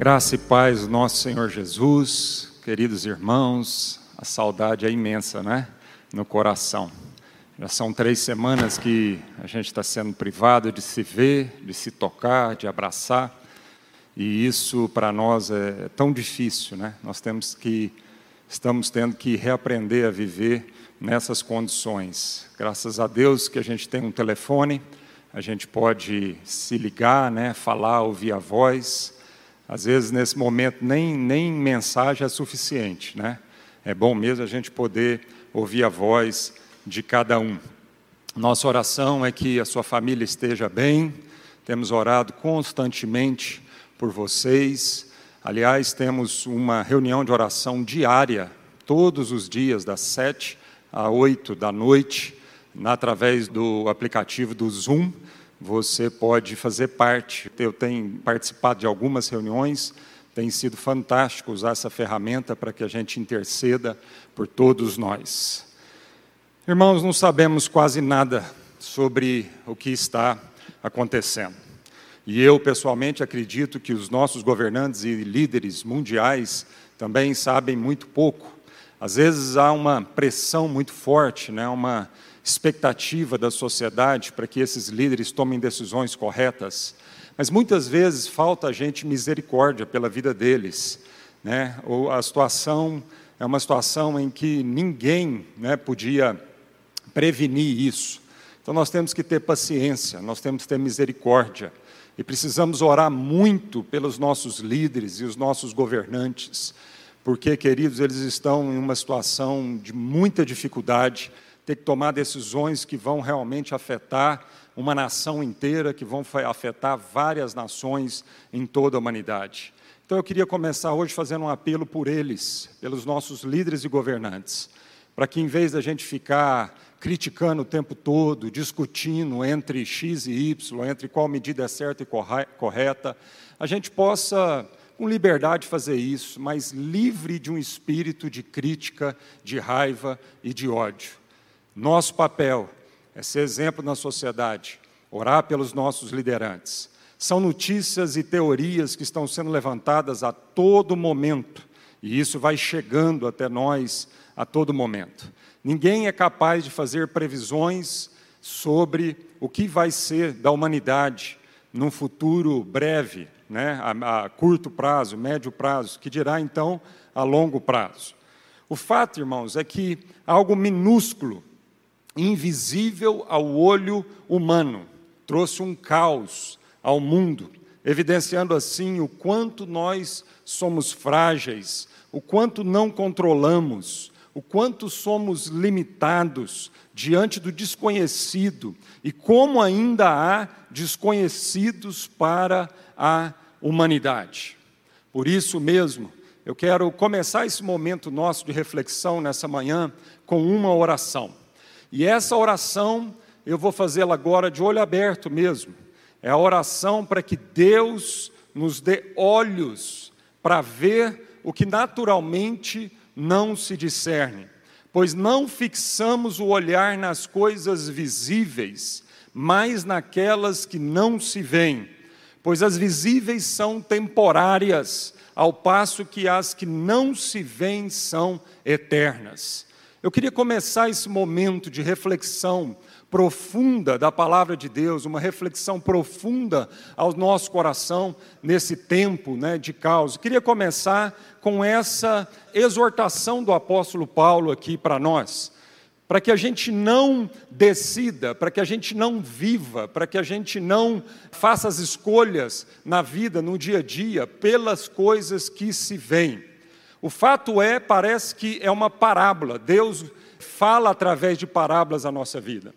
Graça e paz do nosso Senhor Jesus, queridos irmãos, a saudade é imensa, né? No coração. Já são três semanas que a gente está sendo privado de se ver, de se tocar, de abraçar, e isso para nós é tão difícil, né? Nós temos que, estamos tendo que reaprender a viver nessas condições. Graças a Deus que a gente tem um telefone, a gente pode se ligar, né? Falar, ouvir a voz às vezes, nesse momento, nem, nem mensagem é suficiente, né? É bom mesmo a gente poder ouvir a voz de cada um. Nossa oração é que a sua família esteja bem, temos orado constantemente por vocês. Aliás, temos uma reunião de oração diária, todos os dias, das sete a oito da noite, através do aplicativo do Zoom você pode fazer parte. Eu tenho participado de algumas reuniões, tem sido fantástico usar essa ferramenta para que a gente interceda por todos nós. Irmãos, não sabemos quase nada sobre o que está acontecendo. E eu, pessoalmente, acredito que os nossos governantes e líderes mundiais também sabem muito pouco. Às vezes há uma pressão muito forte, né? uma expectativa da sociedade para que esses líderes tomem decisões corretas, mas muitas vezes falta a gente misericórdia pela vida deles, né? Ou a situação é uma situação em que ninguém, né, podia prevenir isso. Então nós temos que ter paciência, nós temos que ter misericórdia e precisamos orar muito pelos nossos líderes e os nossos governantes, porque, queridos, eles estão em uma situação de muita dificuldade ter que tomar decisões que vão realmente afetar uma nação inteira, que vão afetar várias nações em toda a humanidade. Então eu queria começar hoje fazendo um apelo por eles, pelos nossos líderes e governantes, para que em vez da gente ficar criticando o tempo todo, discutindo entre X e Y, entre qual medida é certa e correta, a gente possa, com liberdade, fazer isso, mas livre de um espírito de crítica, de raiva e de ódio. Nosso papel é ser exemplo na sociedade, orar pelos nossos liderantes. São notícias e teorias que estão sendo levantadas a todo momento, e isso vai chegando até nós a todo momento. Ninguém é capaz de fazer previsões sobre o que vai ser da humanidade num futuro breve, né, a, a curto prazo, médio prazo, que dirá então a longo prazo. O fato, irmãos, é que algo minúsculo invisível ao olho humano, trouxe um caos ao mundo, evidenciando assim o quanto nós somos frágeis, o quanto não controlamos, o quanto somos limitados diante do desconhecido e como ainda há desconhecidos para a humanidade. Por isso mesmo, eu quero começar esse momento nosso de reflexão nessa manhã com uma oração. E essa oração eu vou fazê-la agora de olho aberto mesmo. É a oração para que Deus nos dê olhos para ver o que naturalmente não se discerne, pois não fixamos o olhar nas coisas visíveis, mas naquelas que não se veem, pois as visíveis são temporárias, ao passo que as que não se veem são eternas. Eu queria começar esse momento de reflexão profunda da palavra de Deus, uma reflexão profunda ao nosso coração nesse tempo né, de caos. Queria começar com essa exortação do apóstolo Paulo aqui para nós, para que a gente não decida, para que a gente não viva, para que a gente não faça as escolhas na vida, no dia a dia, pelas coisas que se veem. O fato é, parece que é uma parábola. Deus fala através de parábolas a nossa vida.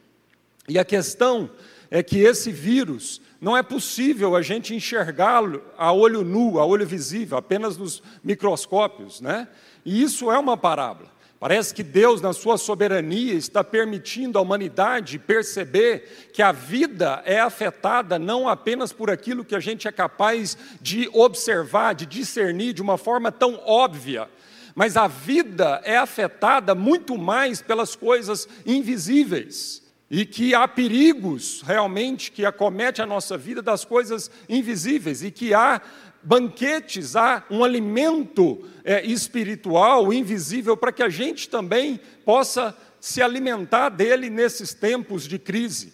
E a questão é que esse vírus não é possível a gente enxergá-lo a olho nu, a olho visível, apenas nos microscópios, né? E isso é uma parábola. Parece que Deus, na sua soberania, está permitindo à humanidade perceber que a vida é afetada não apenas por aquilo que a gente é capaz de observar, de discernir de uma forma tão óbvia, mas a vida é afetada muito mais pelas coisas invisíveis. E que há perigos realmente que acomete a nossa vida das coisas invisíveis e que há banquetes, há um alimento é, espiritual invisível para que a gente também possa se alimentar dele nesses tempos de crise.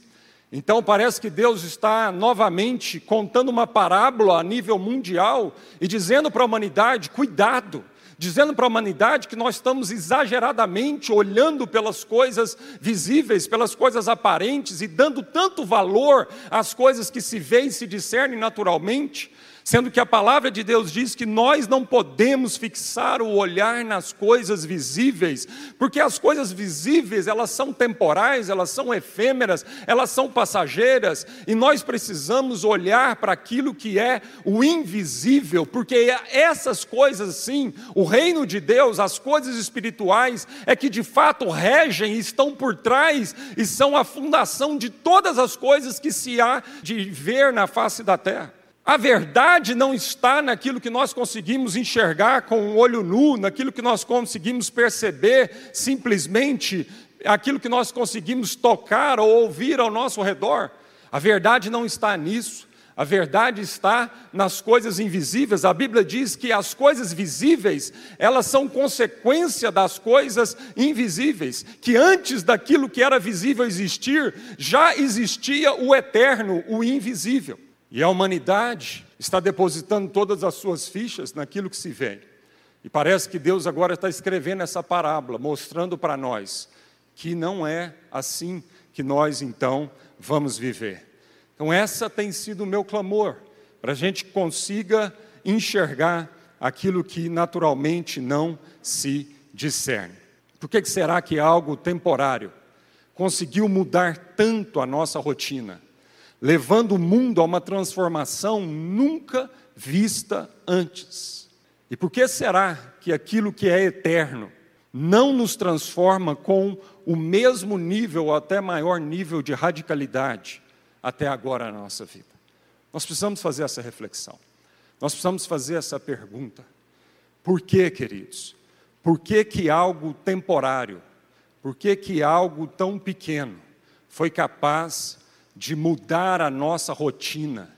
Então parece que Deus está novamente contando uma parábola a nível mundial e dizendo para a humanidade: cuidado, dizendo para a humanidade que nós estamos exageradamente olhando pelas coisas visíveis, pelas coisas aparentes e dando tanto valor às coisas que se veem e se discernem naturalmente, Sendo que a palavra de Deus diz que nós não podemos fixar o olhar nas coisas visíveis, porque as coisas visíveis, elas são temporais, elas são efêmeras, elas são passageiras, e nós precisamos olhar para aquilo que é o invisível, porque essas coisas sim, o reino de Deus, as coisas espirituais, é que de fato regem, estão por trás e são a fundação de todas as coisas que se há de ver na face da terra. A verdade não está naquilo que nós conseguimos enxergar com o olho nu, naquilo que nós conseguimos perceber simplesmente, aquilo que nós conseguimos tocar ou ouvir ao nosso redor. A verdade não está nisso. A verdade está nas coisas invisíveis. A Bíblia diz que as coisas visíveis, elas são consequência das coisas invisíveis, que antes daquilo que era visível existir, já existia o eterno, o invisível. E a humanidade está depositando todas as suas fichas naquilo que se vê. E parece que Deus agora está escrevendo essa parábola, mostrando para nós que não é assim que nós então vamos viver. Então, essa tem sido o meu clamor, para a gente consiga enxergar aquilo que naturalmente não se discerne. Por que será que algo temporário conseguiu mudar tanto a nossa rotina? Levando o mundo a uma transformação nunca vista antes. E por que será que aquilo que é eterno não nos transforma com o mesmo nível ou até maior nível de radicalidade até agora na nossa vida? Nós precisamos fazer essa reflexão. Nós precisamos fazer essa pergunta. Por que, queridos? Por que, que algo temporário, por que, que algo tão pequeno foi capaz de mudar a nossa rotina,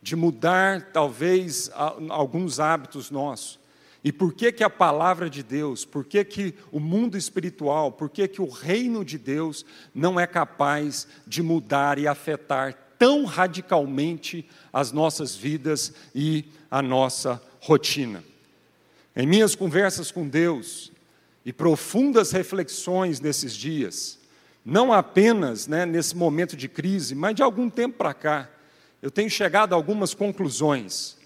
de mudar talvez alguns hábitos nossos. E por que que a palavra de Deus, por que que o mundo espiritual, por que que o reino de Deus não é capaz de mudar e afetar tão radicalmente as nossas vidas e a nossa rotina? Em minhas conversas com Deus e profundas reflexões nesses dias, não apenas né, nesse momento de crise, mas de algum tempo para cá, eu tenho chegado a algumas conclusões.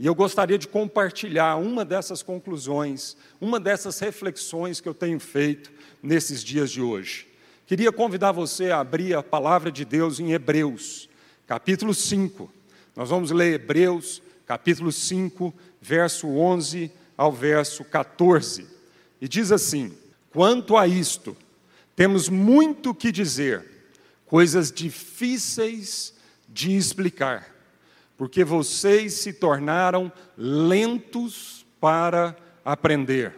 E eu gostaria de compartilhar uma dessas conclusões, uma dessas reflexões que eu tenho feito nesses dias de hoje. Queria convidar você a abrir a palavra de Deus em Hebreus, capítulo 5. Nós vamos ler Hebreus, capítulo 5, verso 11 ao verso 14. E diz assim: Quanto a isto, temos muito que dizer, coisas difíceis de explicar, porque vocês se tornaram lentos para aprender.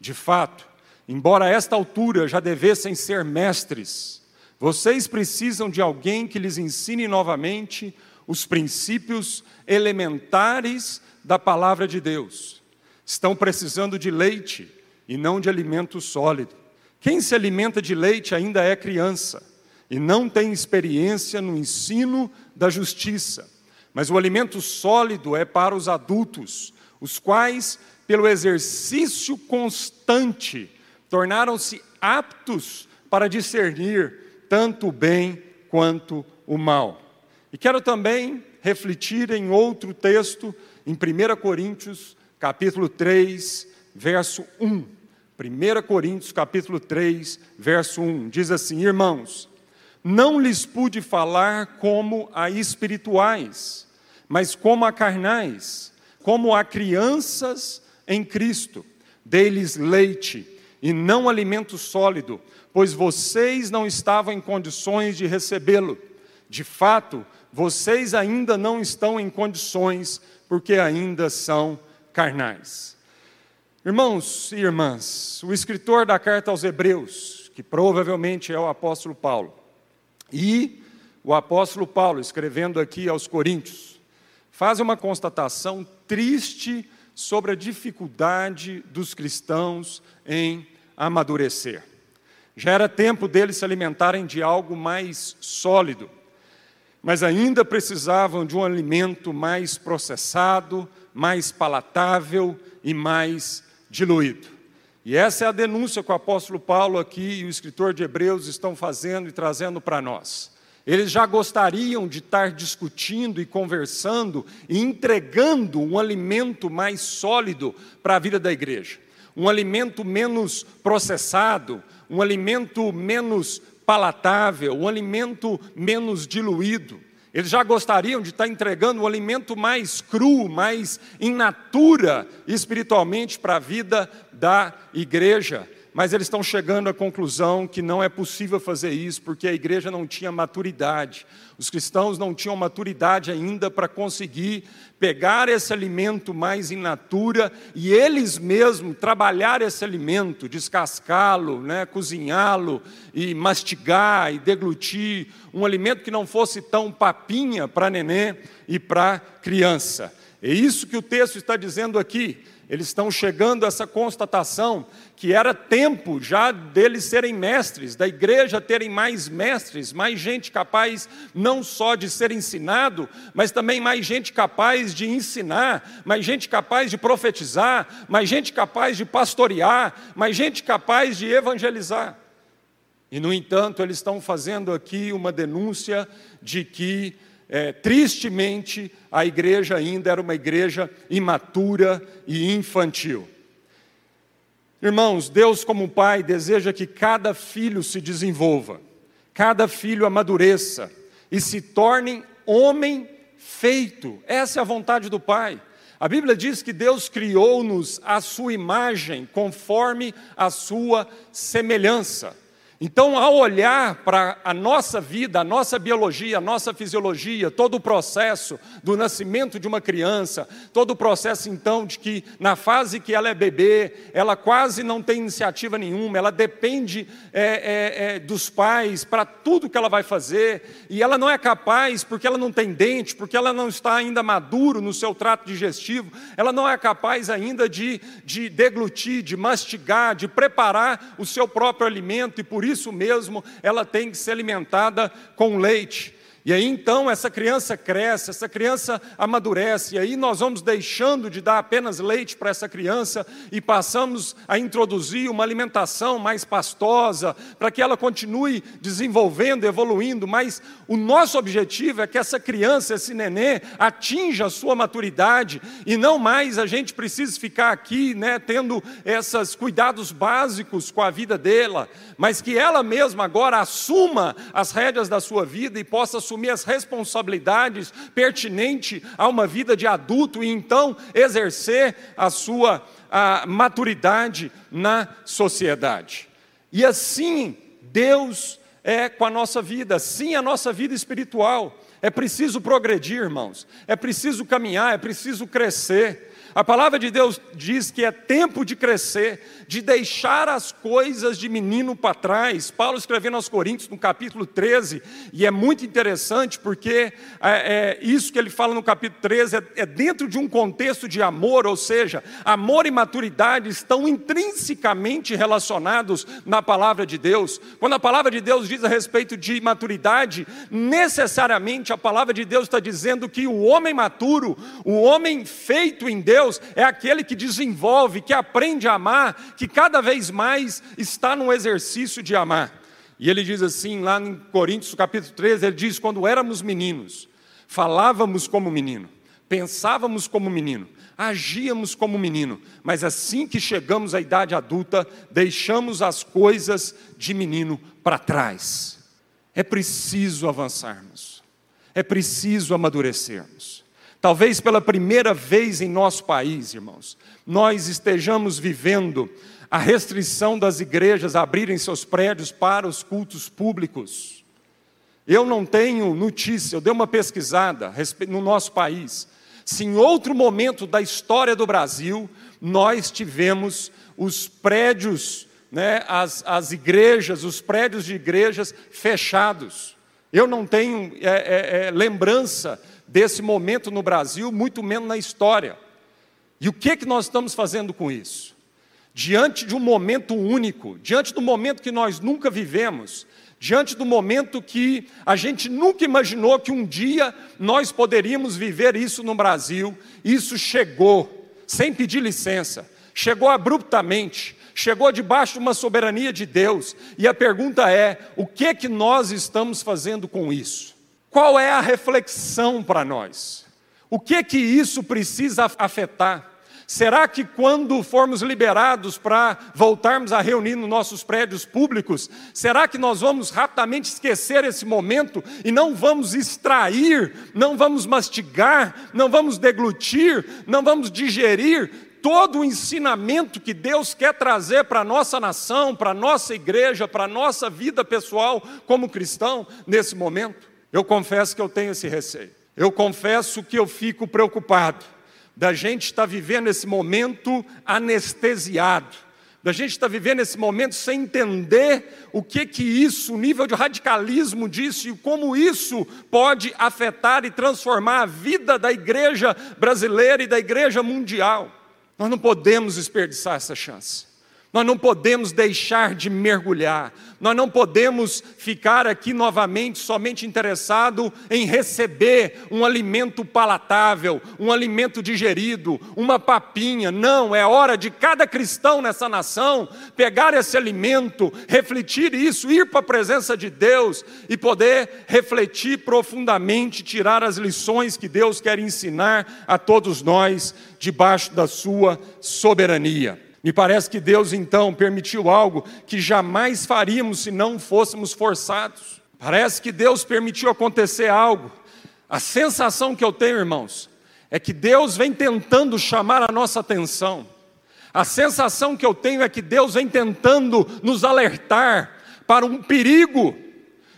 De fato, embora a esta altura já devessem ser mestres, vocês precisam de alguém que lhes ensine novamente os princípios elementares da palavra de Deus. Estão precisando de leite e não de alimento sólido. Quem se alimenta de leite ainda é criança e não tem experiência no ensino da justiça. Mas o alimento sólido é para os adultos, os quais, pelo exercício constante, tornaram-se aptos para discernir tanto o bem quanto o mal. E quero também refletir em outro texto, em 1 Coríntios, capítulo 3, verso 1. 1 Coríntios capítulo 3, verso 1, diz assim: Irmãos, não lhes pude falar como a espirituais, mas como a carnais, como a crianças em Cristo. Dei-lhes leite e não alimento sólido, pois vocês não estavam em condições de recebê-lo. De fato, vocês ainda não estão em condições, porque ainda são carnais. Irmãos e irmãs, o escritor da carta aos Hebreus, que provavelmente é o apóstolo Paulo, E o apóstolo Paulo, escrevendo aqui aos Coríntios, faz uma constatação triste sobre a dificuldade dos cristãos em amadurecer. Já era tempo deles se alimentarem de algo mais sólido, mas ainda precisavam de um alimento mais processado, mais palatável e mais diluído. E essa é a denúncia que o apóstolo Paulo aqui e o escritor de Hebreus estão fazendo e trazendo para nós. Eles já gostariam de estar discutindo e conversando e entregando um alimento mais sólido para a vida da igreja, um alimento menos processado, um alimento menos palatável, um alimento menos diluído. Eles já gostariam de estar entregando um alimento mais cru, mais in natura espiritualmente para a vida da igreja mas eles estão chegando à conclusão que não é possível fazer isso, porque a igreja não tinha maturidade, os cristãos não tinham maturidade ainda para conseguir pegar esse alimento mais in natura e eles mesmos trabalhar esse alimento, descascá-lo, né, cozinhá-lo e mastigar e deglutir, um alimento que não fosse tão papinha para neném e para criança. É isso que o texto está dizendo aqui eles estão chegando a essa constatação que era tempo já deles serem mestres, da igreja terem mais mestres, mais gente capaz não só de ser ensinado, mas também mais gente capaz de ensinar, mais gente capaz de profetizar, mais gente capaz de pastorear, mais gente capaz de evangelizar. E, no entanto, eles estão fazendo aqui uma denúncia de que é, tristemente, a igreja ainda era uma igreja imatura e infantil. Irmãos, Deus, como Pai, deseja que cada filho se desenvolva, cada filho amadureça e se torne homem feito. Essa é a vontade do Pai. A Bíblia diz que Deus criou-nos à sua imagem, conforme a sua semelhança. Então, ao olhar para a nossa vida, a nossa biologia, a nossa fisiologia, todo o processo do nascimento de uma criança, todo o processo então de que na fase que ela é bebê, ela quase não tem iniciativa nenhuma, ela depende é, é, é, dos pais para tudo que ela vai fazer, e ela não é capaz, porque ela não tem dente, porque ela não está ainda maduro no seu trato digestivo, ela não é capaz ainda de, de deglutir, de mastigar, de preparar o seu próprio alimento, e por por isso mesmo ela tem que ser alimentada com leite. E aí então essa criança cresce, essa criança amadurece, e aí nós vamos deixando de dar apenas leite para essa criança e passamos a introduzir uma alimentação mais pastosa, para que ela continue desenvolvendo, evoluindo, mas o nosso objetivo é que essa criança, esse nenê, atinja a sua maturidade e não mais a gente precisa ficar aqui, né, tendo esses cuidados básicos com a vida dela, mas que ela mesma agora assuma as rédeas da sua vida e possa assumir as responsabilidades pertinentes a uma vida de adulto e então exercer a sua a maturidade na sociedade. E assim Deus é com a nossa vida, sim a nossa vida espiritual. É preciso progredir, irmãos. É preciso caminhar, é preciso crescer. A palavra de Deus diz que é tempo de crescer, de deixar as coisas de menino para trás. Paulo escrevendo aos Coríntios, no capítulo 13, e é muito interessante porque é, é, isso que ele fala no capítulo 13 é, é dentro de um contexto de amor, ou seja, amor e maturidade estão intrinsecamente relacionados na palavra de Deus. Quando a palavra de Deus diz a respeito de maturidade, necessariamente a palavra de Deus está dizendo que o homem maturo, o homem feito em Deus, Deus é aquele que desenvolve, que aprende a amar, que cada vez mais está no exercício de amar. E ele diz assim, lá em Coríntios capítulo 13, ele diz: quando éramos meninos, falávamos como menino, pensávamos como menino, agíamos como menino, mas assim que chegamos à idade adulta, deixamos as coisas de menino para trás. É preciso avançarmos, é preciso amadurecermos. Talvez pela primeira vez em nosso país, irmãos, nós estejamos vivendo a restrição das igrejas abrirem seus prédios para os cultos públicos. Eu não tenho notícia, eu dei uma pesquisada no nosso país. Se em outro momento da história do Brasil nós tivemos os prédios, né, as, as igrejas, os prédios de igrejas fechados. Eu não tenho é, é, é, lembrança desse momento no Brasil, muito menos na história. E o que, que nós estamos fazendo com isso? Diante de um momento único, diante do momento que nós nunca vivemos, diante do momento que a gente nunca imaginou que um dia nós poderíamos viver isso no Brasil, isso chegou, sem pedir licença, chegou abruptamente, chegou debaixo de uma soberania de Deus, e a pergunta é: o que que nós estamos fazendo com isso? Qual é a reflexão para nós? O que que isso precisa afetar? Será que quando formos liberados para voltarmos a reunir nos nossos prédios públicos, será que nós vamos rapidamente esquecer esse momento e não vamos extrair, não vamos mastigar, não vamos deglutir, não vamos digerir todo o ensinamento que Deus quer trazer para a nossa nação, para a nossa igreja, para a nossa vida pessoal como cristão nesse momento? Eu confesso que eu tenho esse receio. Eu confesso que eu fico preocupado da gente estar tá vivendo esse momento anestesiado, da gente estar tá vivendo esse momento sem entender o que que isso, o nível de radicalismo disso e como isso pode afetar e transformar a vida da igreja brasileira e da igreja mundial. Nós não podemos desperdiçar essa chance. Nós não podemos deixar de mergulhar, nós não podemos ficar aqui novamente somente interessado em receber um alimento palatável, um alimento digerido, uma papinha. Não, é hora de cada cristão nessa nação pegar esse alimento, refletir isso, ir para a presença de Deus e poder refletir profundamente, tirar as lições que Deus quer ensinar a todos nós debaixo da sua soberania. Me parece que Deus então permitiu algo que jamais faríamos se não fôssemos forçados. Parece que Deus permitiu acontecer algo. A sensação que eu tenho, irmãos, é que Deus vem tentando chamar a nossa atenção. A sensação que eu tenho é que Deus vem tentando nos alertar para um perigo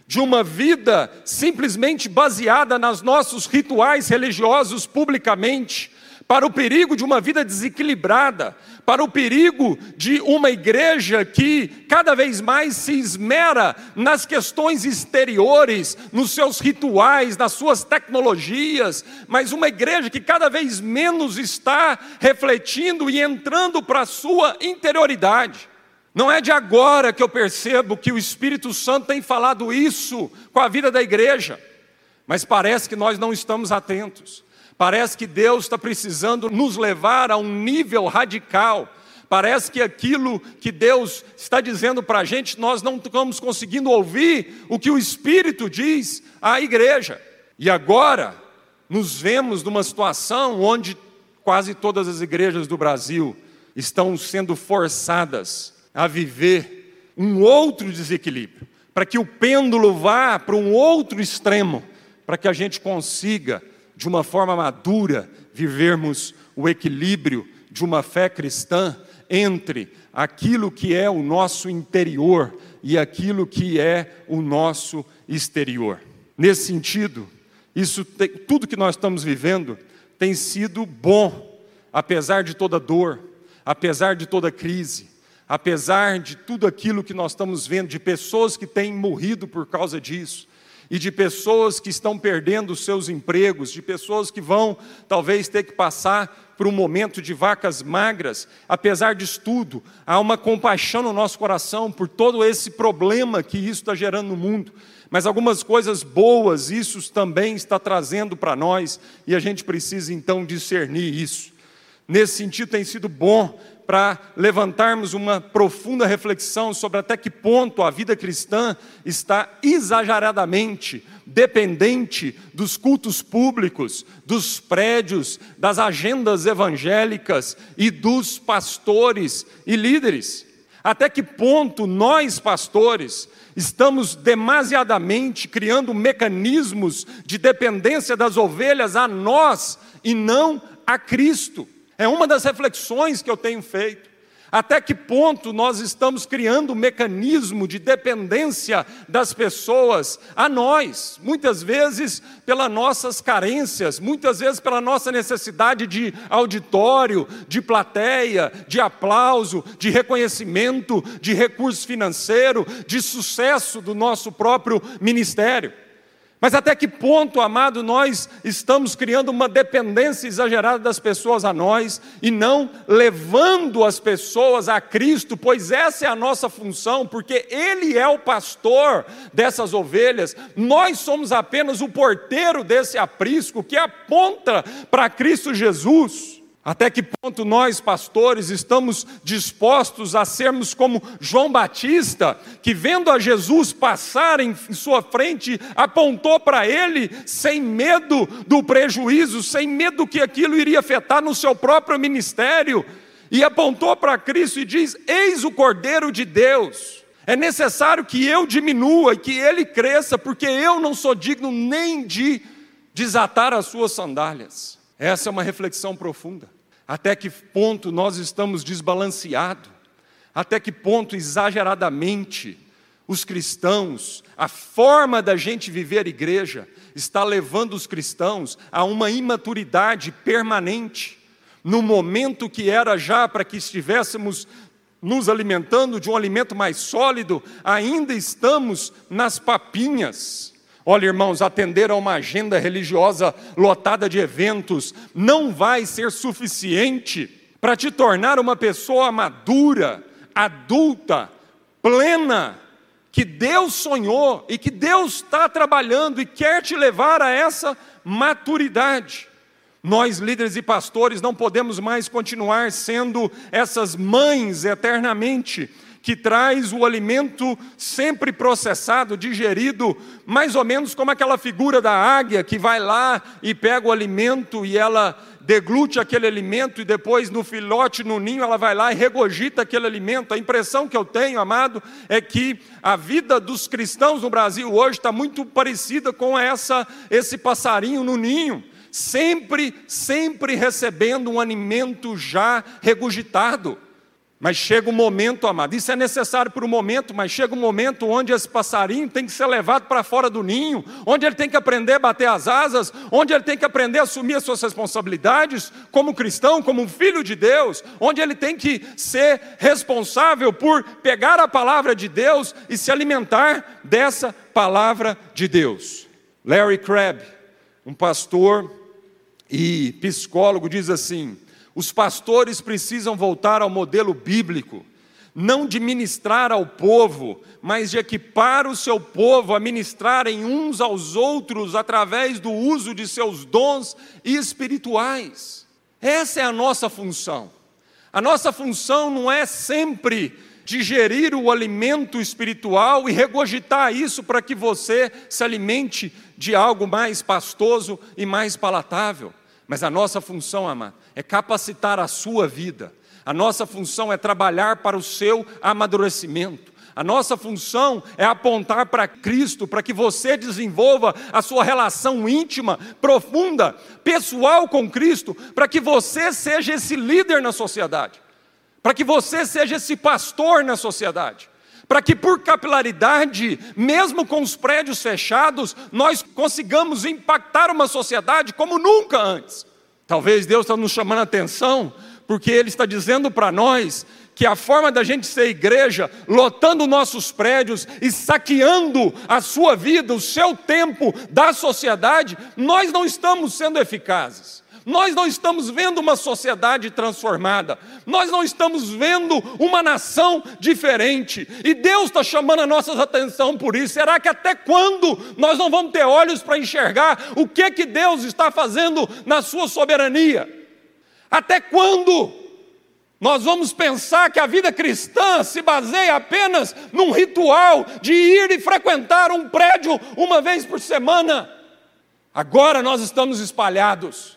de uma vida simplesmente baseada nos nossos rituais religiosos publicamente, para o perigo de uma vida desequilibrada, para o perigo de uma igreja que cada vez mais se esmera nas questões exteriores, nos seus rituais, nas suas tecnologias, mas uma igreja que cada vez menos está refletindo e entrando para a sua interioridade. Não é de agora que eu percebo que o Espírito Santo tem falado isso com a vida da igreja, mas parece que nós não estamos atentos. Parece que Deus está precisando nos levar a um nível radical. Parece que aquilo que Deus está dizendo para a gente, nós não estamos conseguindo ouvir o que o Espírito diz à igreja. E agora, nos vemos numa situação onde quase todas as igrejas do Brasil estão sendo forçadas a viver um outro desequilíbrio, para que o pêndulo vá para um outro extremo, para que a gente consiga de uma forma madura, vivermos o equilíbrio de uma fé cristã entre aquilo que é o nosso interior e aquilo que é o nosso exterior. Nesse sentido, isso tem, tudo que nós estamos vivendo tem sido bom, apesar de toda dor, apesar de toda crise, apesar de tudo aquilo que nós estamos vendo, de pessoas que têm morrido por causa disso, e de pessoas que estão perdendo seus empregos, de pessoas que vão talvez ter que passar por um momento de vacas magras, apesar disso tudo, há uma compaixão no nosso coração por todo esse problema que isso está gerando no mundo. Mas algumas coisas boas isso também está trazendo para nós e a gente precisa então discernir isso. Nesse sentido, tem sido bom para levantarmos uma profunda reflexão sobre até que ponto a vida cristã está exageradamente dependente dos cultos públicos, dos prédios, das agendas evangélicas e dos pastores e líderes. Até que ponto nós, pastores, estamos demasiadamente criando mecanismos de dependência das ovelhas a nós e não a Cristo. É uma das reflexões que eu tenho feito. Até que ponto nós estamos criando um mecanismo de dependência das pessoas a nós, muitas vezes pelas nossas carências, muitas vezes pela nossa necessidade de auditório, de plateia, de aplauso, de reconhecimento, de recurso financeiro, de sucesso do nosso próprio ministério. Mas até que ponto, amado, nós estamos criando uma dependência exagerada das pessoas a nós e não levando as pessoas a Cristo, pois essa é a nossa função, porque Ele é o pastor dessas ovelhas, nós somos apenas o porteiro desse aprisco que aponta para Cristo Jesus. Até que ponto nós, pastores, estamos dispostos a sermos como João Batista, que vendo a Jesus passar em sua frente, apontou para ele sem medo do prejuízo, sem medo que aquilo iria afetar no seu próprio ministério, e apontou para Cristo e diz: Eis o Cordeiro de Deus. É necessário que eu diminua e que ele cresça, porque eu não sou digno nem de desatar as suas sandálias. Essa é uma reflexão profunda. Até que ponto nós estamos desbalanceados? Até que ponto exageradamente os cristãos, a forma da gente viver a igreja, está levando os cristãos a uma imaturidade permanente, no momento que era já para que estivéssemos nos alimentando de um alimento mais sólido, ainda estamos nas papinhas. Olha, irmãos, atender a uma agenda religiosa lotada de eventos não vai ser suficiente para te tornar uma pessoa madura, adulta, plena, que Deus sonhou e que Deus está trabalhando e quer te levar a essa maturidade. Nós, líderes e pastores, não podemos mais continuar sendo essas mães eternamente que traz o alimento sempre processado, digerido, mais ou menos como aquela figura da águia que vai lá e pega o alimento e ela deglute aquele alimento e depois no filhote, no ninho, ela vai lá e regogita aquele alimento. A impressão que eu tenho, amado, é que a vida dos cristãos no Brasil hoje está muito parecida com essa esse passarinho no ninho sempre, sempre recebendo um alimento já regurgitado. Mas chega um momento, amado, isso é necessário por um momento, mas chega um momento onde esse passarinho tem que ser levado para fora do ninho, onde ele tem que aprender a bater as asas, onde ele tem que aprender a assumir as suas responsabilidades como cristão, como um filho de Deus, onde ele tem que ser responsável por pegar a palavra de Deus e se alimentar dessa palavra de Deus. Larry Crabb, um pastor e psicólogo, diz assim: os pastores precisam voltar ao modelo bíblico, não de ministrar ao povo, mas de equipar o seu povo a ministrarem uns aos outros através do uso de seus dons espirituais. Essa é a nossa função. A nossa função não é sempre digerir o alimento espiritual e regurgitar isso para que você se alimente de algo mais pastoso e mais palatável. Mas a nossa função, amado, é capacitar a sua vida. A nossa função é trabalhar para o seu amadurecimento. A nossa função é apontar para Cristo, para que você desenvolva a sua relação íntima, profunda, pessoal com Cristo, para que você seja esse líder na sociedade, para que você seja esse pastor na sociedade, para que por capilaridade, mesmo com os prédios fechados, nós consigamos impactar uma sociedade como nunca antes. Talvez Deus está nos chamando a atenção, porque Ele está dizendo para nós que a forma da gente ser igreja, lotando nossos prédios e saqueando a sua vida, o seu tempo da sociedade, nós não estamos sendo eficazes. Nós não estamos vendo uma sociedade transformada, nós não estamos vendo uma nação diferente, e Deus está chamando a nossa atenção por isso. Será que até quando nós não vamos ter olhos para enxergar o que, que Deus está fazendo na sua soberania? Até quando? Nós vamos pensar que a vida cristã se baseia apenas num ritual de ir e frequentar um prédio uma vez por semana. Agora nós estamos espalhados.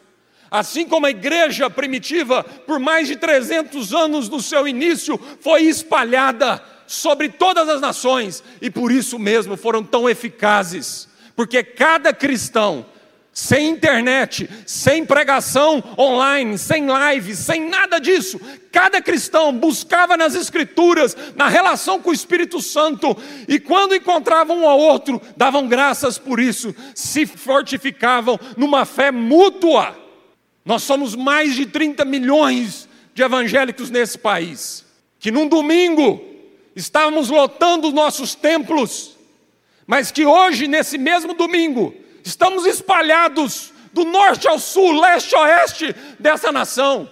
Assim como a igreja primitiva, por mais de 300 anos no seu início, foi espalhada sobre todas as nações e por isso mesmo foram tão eficazes, porque cada cristão, sem internet, sem pregação online, sem live, sem nada disso, cada cristão buscava nas Escrituras, na relação com o Espírito Santo, e quando encontravam um ao outro, davam graças por isso, se fortificavam numa fé mútua. Nós somos mais de 30 milhões de evangélicos nesse país, que num domingo estávamos lotando nossos templos, mas que hoje, nesse mesmo domingo, estamos espalhados do norte ao sul, leste a oeste dessa nação.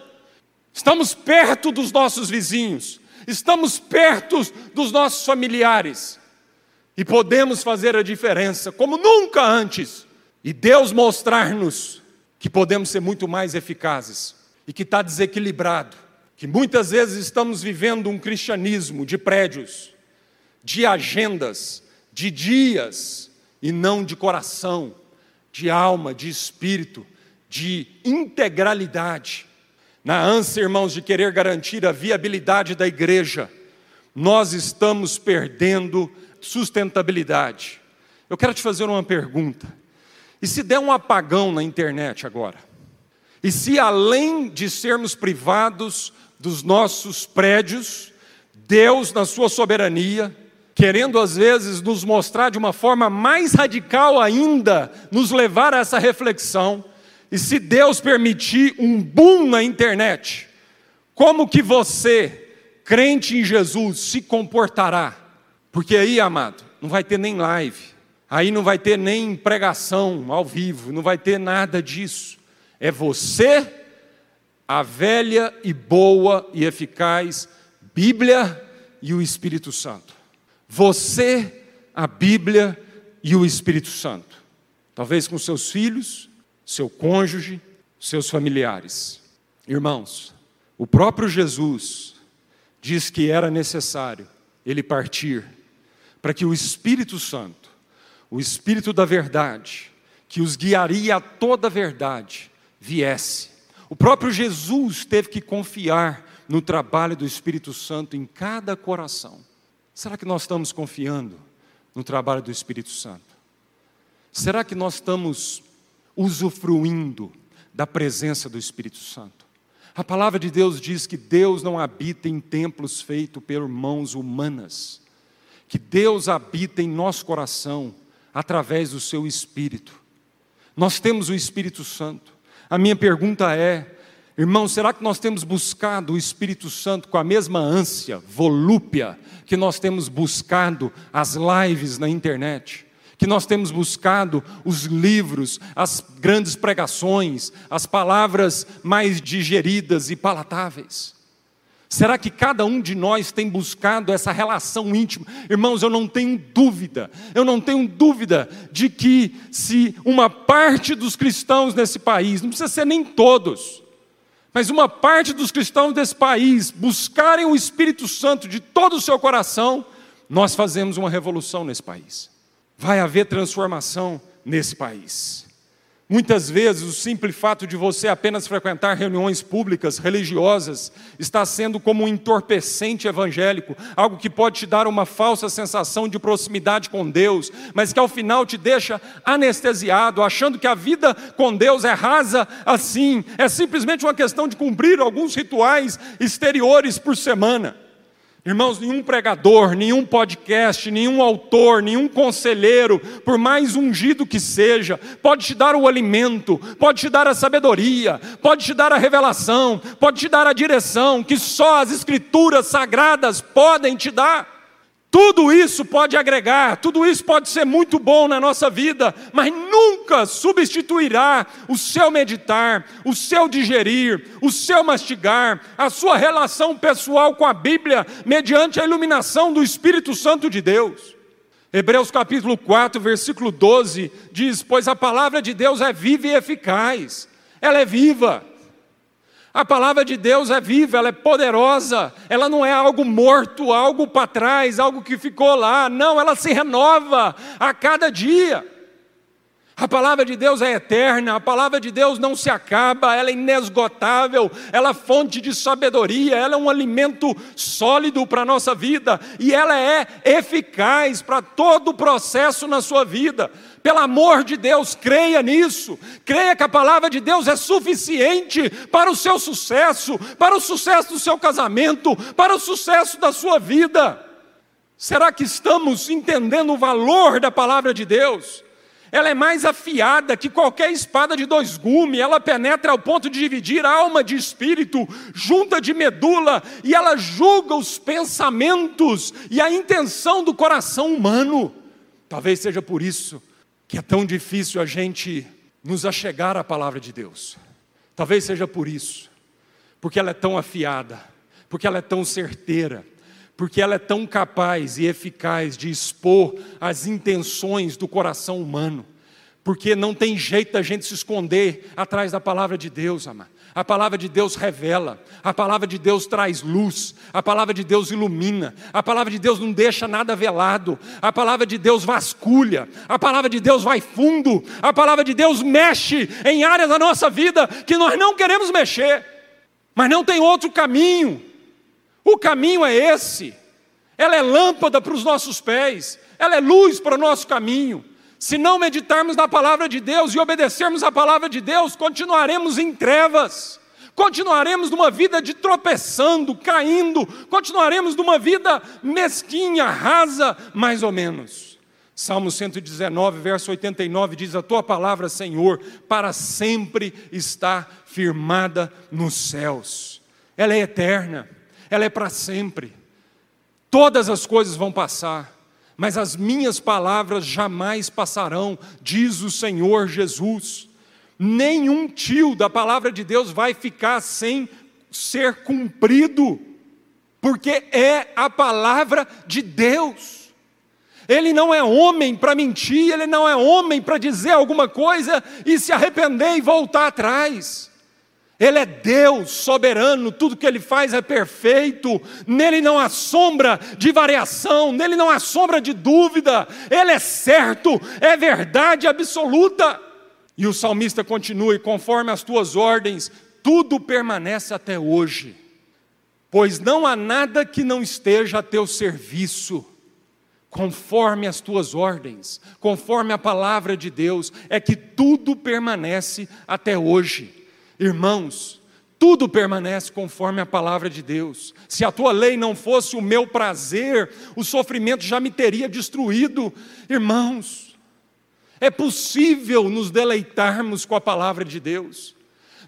Estamos perto dos nossos vizinhos, estamos perto dos nossos familiares e podemos fazer a diferença como nunca antes. E Deus mostrar-nos que podemos ser muito mais eficazes e que está desequilibrado, que muitas vezes estamos vivendo um cristianismo de prédios, de agendas, de dias e não de coração, de alma, de espírito, de integralidade. Na ânsia, irmãos, de querer garantir a viabilidade da igreja, nós estamos perdendo sustentabilidade. Eu quero te fazer uma pergunta. E se der um apagão na internet agora? E se além de sermos privados dos nossos prédios, Deus, na sua soberania, querendo às vezes nos mostrar de uma forma mais radical ainda, nos levar a essa reflexão, e se Deus permitir um boom na internet, como que você, crente em Jesus, se comportará? Porque aí, amado, não vai ter nem live, aí não vai ter nem pregação ao vivo, não vai ter nada disso. É você, a velha e boa e eficaz Bíblia e o Espírito Santo. Você, a Bíblia e o Espírito Santo. Talvez com seus filhos, seu cônjuge, seus familiares. Irmãos, o próprio Jesus diz que era necessário ele partir para que o Espírito Santo, o Espírito da verdade, que os guiaria a toda a verdade, viesse. O próprio Jesus teve que confiar no trabalho do Espírito Santo em cada coração. Será que nós estamos confiando no trabalho do Espírito Santo? Será que nós estamos usufruindo da presença do Espírito Santo. A palavra de Deus diz que Deus não habita em templos feitos por mãos humanas, que Deus habita em nosso coração através do seu Espírito. Nós temos o Espírito Santo. A minha pergunta é, irmão, será que nós temos buscado o Espírito Santo com a mesma ânsia, volúpia, que nós temos buscado as lives na internet? que nós temos buscado os livros, as grandes pregações, as palavras mais digeridas e palatáveis? Será que cada um de nós tem buscado essa relação íntima? Irmãos, eu não tenho dúvida, eu não tenho dúvida de que se uma parte dos cristãos nesse país, não precisa ser nem todos, mas uma parte dos cristãos desse país buscarem o Espírito Santo de todo o seu coração, nós fazemos uma revolução nesse país vai haver transformação nesse país. Muitas vezes, o simples fato de você apenas frequentar reuniões públicas, religiosas, está sendo como um entorpecente evangélico, algo que pode te dar uma falsa sensação de proximidade com Deus, mas que ao final te deixa anestesiado, achando que a vida com Deus é rasa assim, é simplesmente uma questão de cumprir alguns rituais exteriores por semana. Irmãos, nenhum pregador, nenhum podcast, nenhum autor, nenhum conselheiro, por mais ungido que seja, pode te dar o alimento, pode te dar a sabedoria, pode te dar a revelação, pode te dar a direção que só as escrituras sagradas podem te dar. Tudo isso pode agregar, tudo isso pode ser muito bom na nossa vida, mas nunca substituirá o seu meditar, o seu digerir, o seu mastigar, a sua relação pessoal com a Bíblia, mediante a iluminação do Espírito Santo de Deus. Hebreus capítulo 4, versículo 12 diz: Pois a palavra de Deus é viva e eficaz, ela é viva, a palavra de Deus é viva, ela é poderosa, ela não é algo morto, algo para trás, algo que ficou lá. Não, ela se renova a cada dia. A palavra de Deus é eterna, a palavra de Deus não se acaba, ela é inesgotável, ela é fonte de sabedoria, ela é um alimento sólido para a nossa vida e ela é eficaz para todo o processo na sua vida. Pelo amor de Deus, creia nisso. Creia que a palavra de Deus é suficiente para o seu sucesso, para o sucesso do seu casamento, para o sucesso da sua vida. Será que estamos entendendo o valor da palavra de Deus? Ela é mais afiada que qualquer espada de dois gumes, ela penetra ao ponto de dividir alma de espírito, junta de medula, e ela julga os pensamentos e a intenção do coração humano. Talvez seja por isso que é tão difícil a gente nos achegar à palavra de Deus. Talvez seja por isso, porque ela é tão afiada, porque ela é tão certeira, porque ela é tão capaz e eficaz de expor as intenções do coração humano, porque não tem jeito da gente se esconder atrás da palavra de Deus, amado. A palavra de Deus revela, a palavra de Deus traz luz, a palavra de Deus ilumina, a palavra de Deus não deixa nada velado, a palavra de Deus vasculha, a palavra de Deus vai fundo, a palavra de Deus mexe em áreas da nossa vida que nós não queremos mexer, mas não tem outro caminho. O caminho é esse. Ela é lâmpada para os nossos pés, ela é luz para o nosso caminho. Se não meditarmos na palavra de Deus e obedecermos a palavra de Deus, continuaremos em trevas, continuaremos numa vida de tropeçando, caindo, continuaremos numa vida mesquinha, rasa, mais ou menos. Salmo 119, verso 89 diz: A tua palavra, Senhor, para sempre está firmada nos céus. Ela é eterna, ela é para sempre. Todas as coisas vão passar mas as minhas palavras jamais passarão, diz o Senhor Jesus. Nenhum tio da palavra de Deus vai ficar sem ser cumprido, porque é a palavra de Deus. Ele não é homem para mentir, ele não é homem para dizer alguma coisa e se arrepender e voltar atrás. Ele é Deus soberano, tudo que ele faz é perfeito, nele não há sombra de variação, nele não há sombra de dúvida, ele é certo, é verdade absoluta. E o salmista continua: e conforme as tuas ordens, tudo permanece até hoje, pois não há nada que não esteja a teu serviço. Conforme as tuas ordens, conforme a palavra de Deus, é que tudo permanece até hoje. Irmãos, tudo permanece conforme a palavra de Deus. Se a tua lei não fosse o meu prazer, o sofrimento já me teria destruído. Irmãos, é possível nos deleitarmos com a palavra de Deus.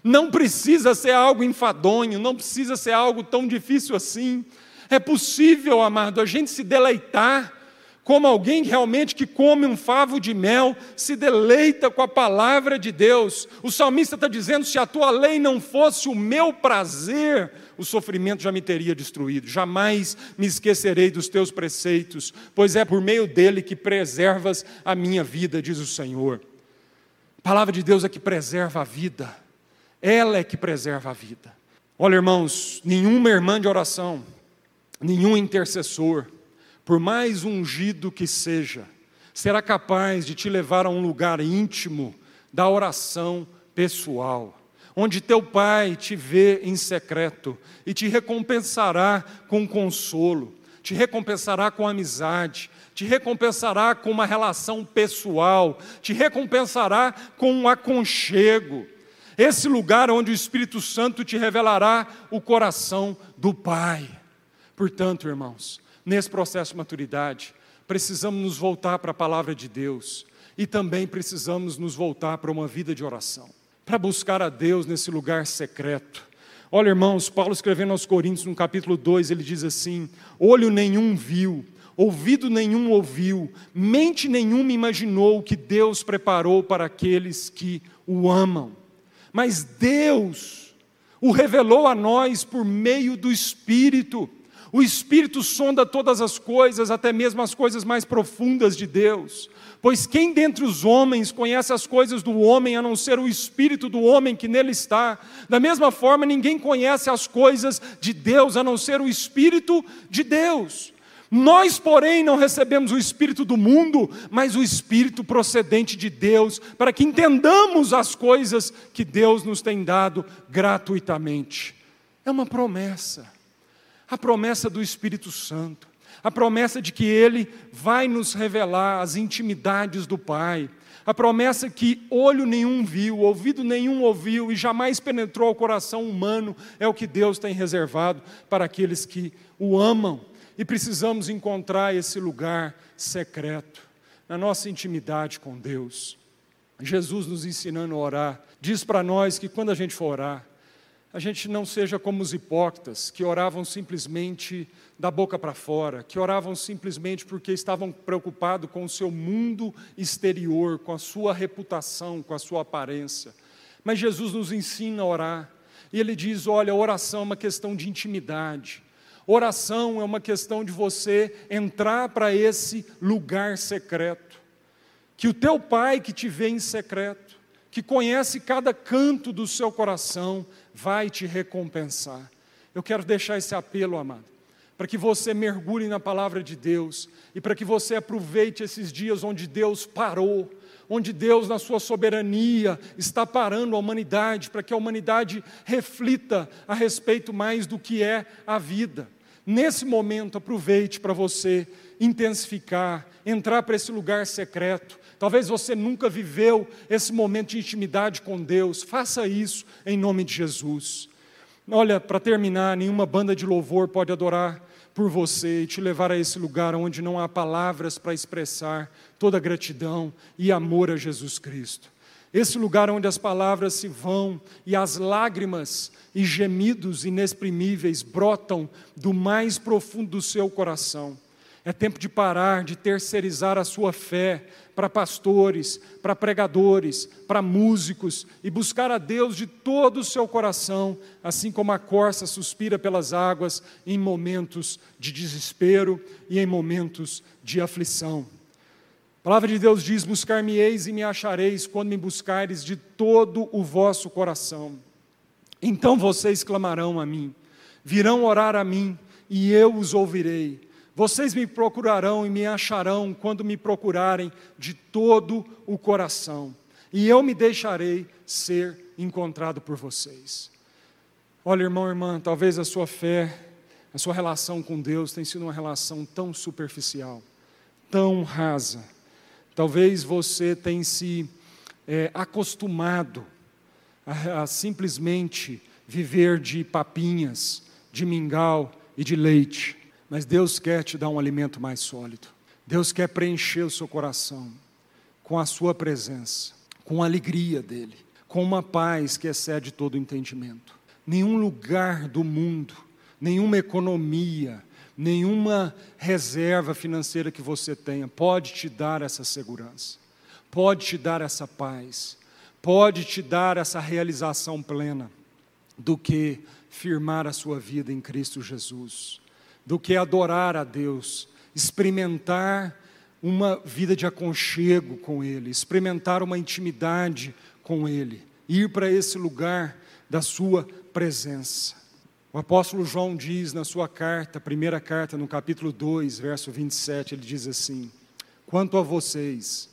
Não precisa ser algo enfadonho, não precisa ser algo tão difícil assim. É possível, amado, a gente se deleitar como alguém realmente que come um favo de mel, se deleita com a palavra de Deus. O salmista está dizendo: se a tua lei não fosse o meu prazer, o sofrimento já me teria destruído. Jamais me esquecerei dos teus preceitos, pois é por meio dele que preservas a minha vida, diz o Senhor. A palavra de Deus é que preserva a vida, ela é que preserva a vida. Olha, irmãos, nenhuma irmã de oração, nenhum intercessor, por mais ungido que seja, será capaz de te levar a um lugar íntimo da oração pessoal, onde teu pai te vê em secreto e te recompensará com consolo, te recompensará com amizade, te recompensará com uma relação pessoal, te recompensará com um aconchego. Esse lugar onde o Espírito Santo te revelará o coração do Pai. Portanto, irmãos, nesse processo de maturidade, precisamos nos voltar para a palavra de Deus e também precisamos nos voltar para uma vida de oração, para buscar a Deus nesse lugar secreto. Olha, irmãos, Paulo escrevendo aos Coríntios, no capítulo 2, ele diz assim: Olho nenhum viu, ouvido nenhum ouviu, mente nenhuma imaginou o que Deus preparou para aqueles que o amam. Mas Deus o revelou a nós por meio do Espírito. O Espírito sonda todas as coisas, até mesmo as coisas mais profundas de Deus. Pois quem dentre os homens conhece as coisas do homem a não ser o espírito do homem que nele está? Da mesma forma, ninguém conhece as coisas de Deus a não ser o espírito de Deus. Nós, porém, não recebemos o espírito do mundo, mas o espírito procedente de Deus, para que entendamos as coisas que Deus nos tem dado gratuitamente. É uma promessa a promessa do Espírito Santo, a promessa de que Ele vai nos revelar as intimidades do Pai, a promessa que olho nenhum viu, ouvido nenhum ouviu e jamais penetrou ao coração humano, é o que Deus tem reservado para aqueles que o amam. E precisamos encontrar esse lugar secreto, na nossa intimidade com Deus. Jesus nos ensinando a orar, diz para nós que quando a gente for orar, a gente não seja como os hipócritas que oravam simplesmente da boca para fora, que oravam simplesmente porque estavam preocupados com o seu mundo exterior, com a sua reputação, com a sua aparência. Mas Jesus nos ensina a orar, e ele diz: olha, oração é uma questão de intimidade. Oração é uma questão de você entrar para esse lugar secreto. Que o teu pai que te vê em secreto, que conhece cada canto do seu coração, vai te recompensar. Eu quero deixar esse apelo, amado, para que você mergulhe na palavra de Deus e para que você aproveite esses dias onde Deus parou, onde Deus, na sua soberania, está parando a humanidade, para que a humanidade reflita a respeito mais do que é a vida. Nesse momento, aproveite para você intensificar, entrar para esse lugar secreto. Talvez você nunca viveu esse momento de intimidade com Deus. Faça isso em nome de Jesus. Olha, para terminar, nenhuma banda de louvor pode adorar por você e te levar a esse lugar onde não há palavras para expressar toda gratidão e amor a Jesus Cristo. Esse lugar onde as palavras se vão e as lágrimas e gemidos inexprimíveis brotam do mais profundo do seu coração. É tempo de parar de terceirizar a sua fé para pastores, para pregadores, para músicos e buscar a Deus de todo o seu coração, assim como a corça suspira pelas águas em momentos de desespero e em momentos de aflição. A palavra de Deus diz: Buscar-me-eis e me achareis quando me buscares de todo o vosso coração. Então vocês clamarão a mim, virão orar a mim, e eu os ouvirei. Vocês me procurarão e me acharão quando me procurarem de todo o coração, e eu me deixarei ser encontrado por vocês. Olha, irmão, irmã, talvez a sua fé, a sua relação com Deus tenha sido uma relação tão superficial, tão rasa. Talvez você tenha se é, acostumado a, a simplesmente viver de papinhas, de mingau e de leite. Mas Deus quer te dar um alimento mais sólido. Deus quer preencher o seu coração com a sua presença, com a alegria dele, com uma paz que excede todo o entendimento. Nenhum lugar do mundo, nenhuma economia, nenhuma reserva financeira que você tenha pode te dar essa segurança, pode te dar essa paz, pode te dar essa realização plena do que firmar a sua vida em Cristo Jesus do que adorar a Deus, experimentar uma vida de aconchego com Ele, experimentar uma intimidade com Ele, ir para esse lugar da Sua presença. O apóstolo João diz na sua carta, primeira carta, no capítulo 2, verso 27, ele diz assim: Quanto a vocês,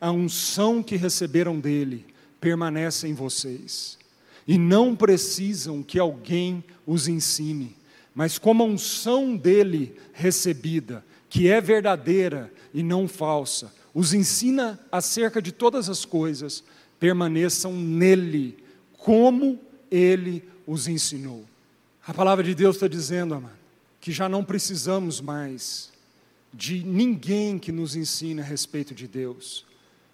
a unção que receberam dele permanece em vocês, e não precisam que alguém os ensine mas como a unção dele recebida, que é verdadeira e não falsa, os ensina acerca de todas as coisas, permaneçam nele, como ele os ensinou. A palavra de Deus está dizendo, amado, que já não precisamos mais de ninguém que nos ensine a respeito de Deus,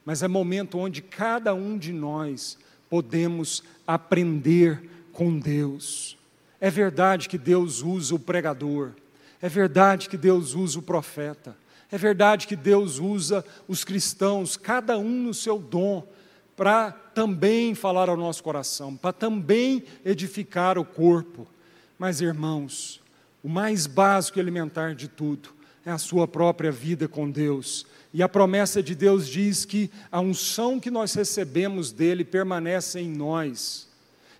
mas é momento onde cada um de nós podemos aprender com Deus. É verdade que Deus usa o pregador, é verdade que Deus usa o profeta, é verdade que Deus usa os cristãos, cada um no seu dom, para também falar ao nosso coração, para também edificar o corpo. Mas, irmãos, o mais básico e elementar de tudo é a sua própria vida com Deus. E a promessa de Deus diz que a unção que nós recebemos dele permanece em nós,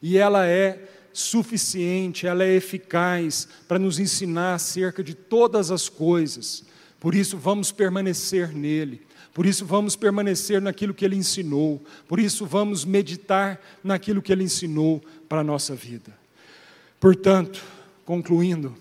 e ela é suficiente, ela é eficaz para nos ensinar acerca de todas as coisas. Por isso, vamos permanecer nele. Por isso, vamos permanecer naquilo que ele ensinou. Por isso, vamos meditar naquilo que ele ensinou para a nossa vida. Portanto, concluindo,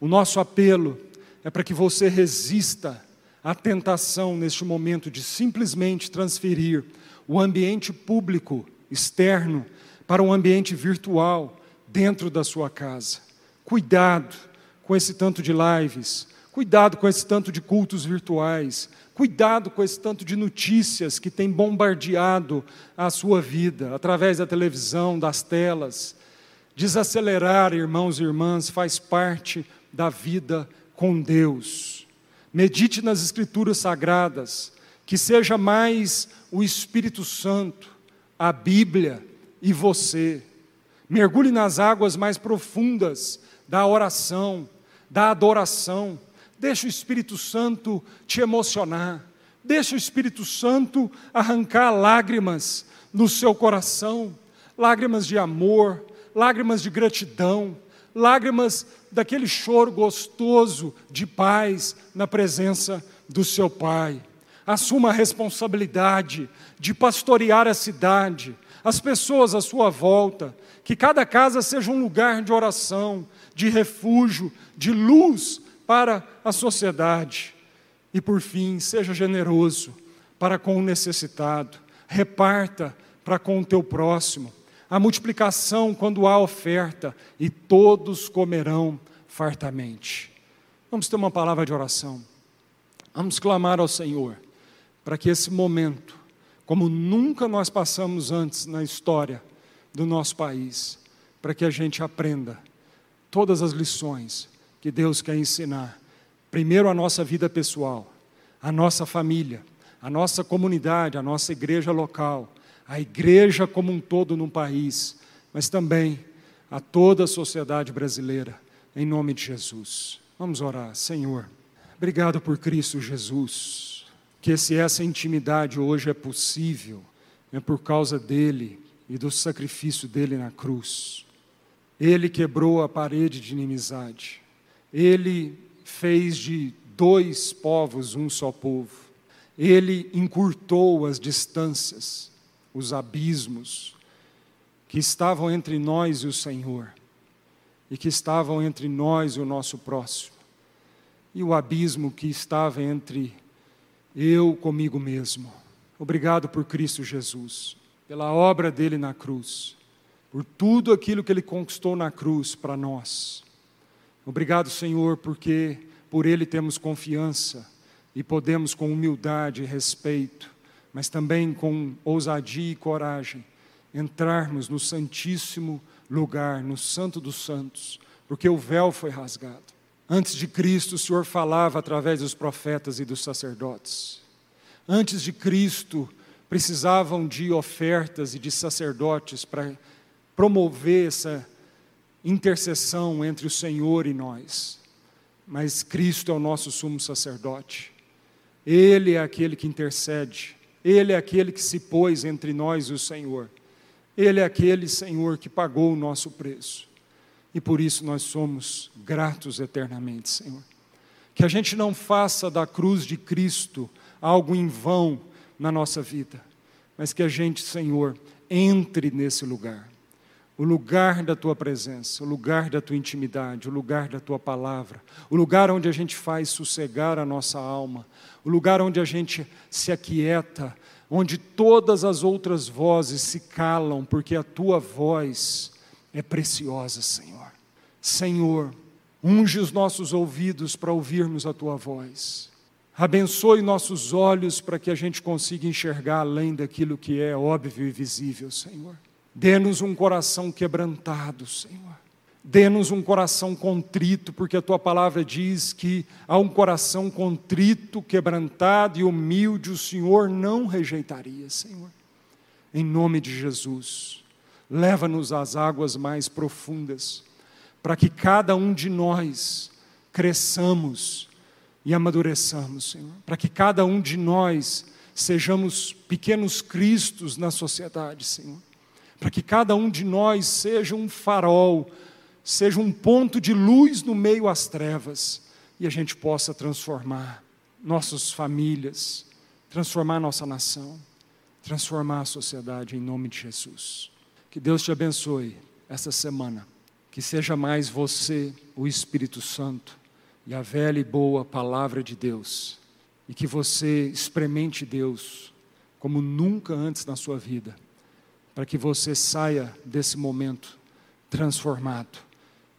o nosso apelo é para que você resista à tentação neste momento de simplesmente transferir o ambiente público externo para um ambiente virtual dentro da sua casa. Cuidado com esse tanto de lives, cuidado com esse tanto de cultos virtuais, cuidado com esse tanto de notícias que tem bombardeado a sua vida através da televisão, das telas. Desacelerar, irmãos e irmãs, faz parte da vida com Deus. Medite nas Escrituras Sagradas, que seja mais o Espírito Santo, a Bíblia e você. Mergulhe nas águas mais profundas da oração, da adoração. Deixe o Espírito Santo te emocionar. Deixe o Espírito Santo arrancar lágrimas no seu coração, lágrimas de amor, lágrimas de gratidão, lágrimas daquele choro gostoso de paz na presença do seu Pai. Assuma a responsabilidade de pastorear a cidade, as pessoas à sua volta, que cada casa seja um lugar de oração, de refúgio, de luz para a sociedade. E por fim, seja generoso para com o necessitado, reparta para com o teu próximo. A multiplicação quando há oferta, e todos comerão fartamente. Vamos ter uma palavra de oração. Vamos clamar ao Senhor para que esse momento, como nunca nós passamos antes na história do nosso país, para que a gente aprenda todas as lições que Deus quer ensinar Primeiro, a nossa vida pessoal, a nossa família, a nossa comunidade, a nossa igreja local, a igreja como um todo no país, mas também a toda a sociedade brasileira, em nome de Jesus. Vamos orar, Senhor. Obrigado por Cristo Jesus, que se essa intimidade hoje é possível, é por causa dele e do sacrifício dele na cruz. Ele quebrou a parede de inimizade. Ele fez de dois povos um só povo. Ele encurtou as distâncias, os abismos que estavam entre nós e o Senhor, e que estavam entre nós e o nosso próximo, e o abismo que estava entre eu comigo mesmo. Obrigado por Cristo Jesus, pela obra dele na cruz, por tudo aquilo que ele conquistou na cruz para nós. Obrigado, Senhor, porque por Ele temos confiança e podemos, com humildade e respeito, mas também com ousadia e coragem, entrarmos no Santíssimo lugar, no Santo dos Santos, porque o véu foi rasgado. Antes de Cristo, o Senhor falava através dos profetas e dos sacerdotes. Antes de Cristo, precisavam de ofertas e de sacerdotes para promover essa intercessão entre o Senhor e nós. Mas Cristo é o nosso sumo sacerdote. Ele é aquele que intercede. Ele é aquele que se pôs entre nós e o Senhor. Ele é aquele Senhor que pagou o nosso preço. E por isso nós somos gratos eternamente, Senhor. Que a gente não faça da cruz de Cristo algo em vão na nossa vida, mas que a gente, Senhor, entre nesse lugar o lugar da tua presença, o lugar da tua intimidade, o lugar da tua palavra, o lugar onde a gente faz sossegar a nossa alma, o lugar onde a gente se aquieta, onde todas as outras vozes se calam, porque a tua voz é preciosa, Senhor. Senhor, unge os nossos ouvidos para ouvirmos a tua voz. Abençoe nossos olhos para que a gente consiga enxergar além daquilo que é óbvio e visível, Senhor. Dê-nos um coração quebrantado, Senhor. Dê-nos um coração contrito, porque a tua palavra diz que há um coração contrito, quebrantado e humilde, o Senhor não rejeitaria, Senhor. Em nome de Jesus, leva-nos às águas mais profundas, para que cada um de nós cresçamos e amadureçamos, Senhor. Para que cada um de nós sejamos pequenos cristos na sociedade, Senhor para que cada um de nós seja um farol, seja um ponto de luz no meio às trevas, e a gente possa transformar nossas famílias, transformar nossa nação, transformar a sociedade em nome de Jesus. Que Deus te abençoe essa semana, que seja mais você, o Espírito Santo, e a velha e boa palavra de Deus, e que você experimente Deus como nunca antes na sua vida para que você saia desse momento transformado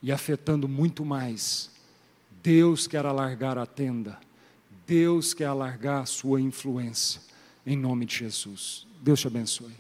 e afetando muito mais. Deus quer alargar a tenda, Deus quer alargar a sua influência, em nome de Jesus. Deus te abençoe.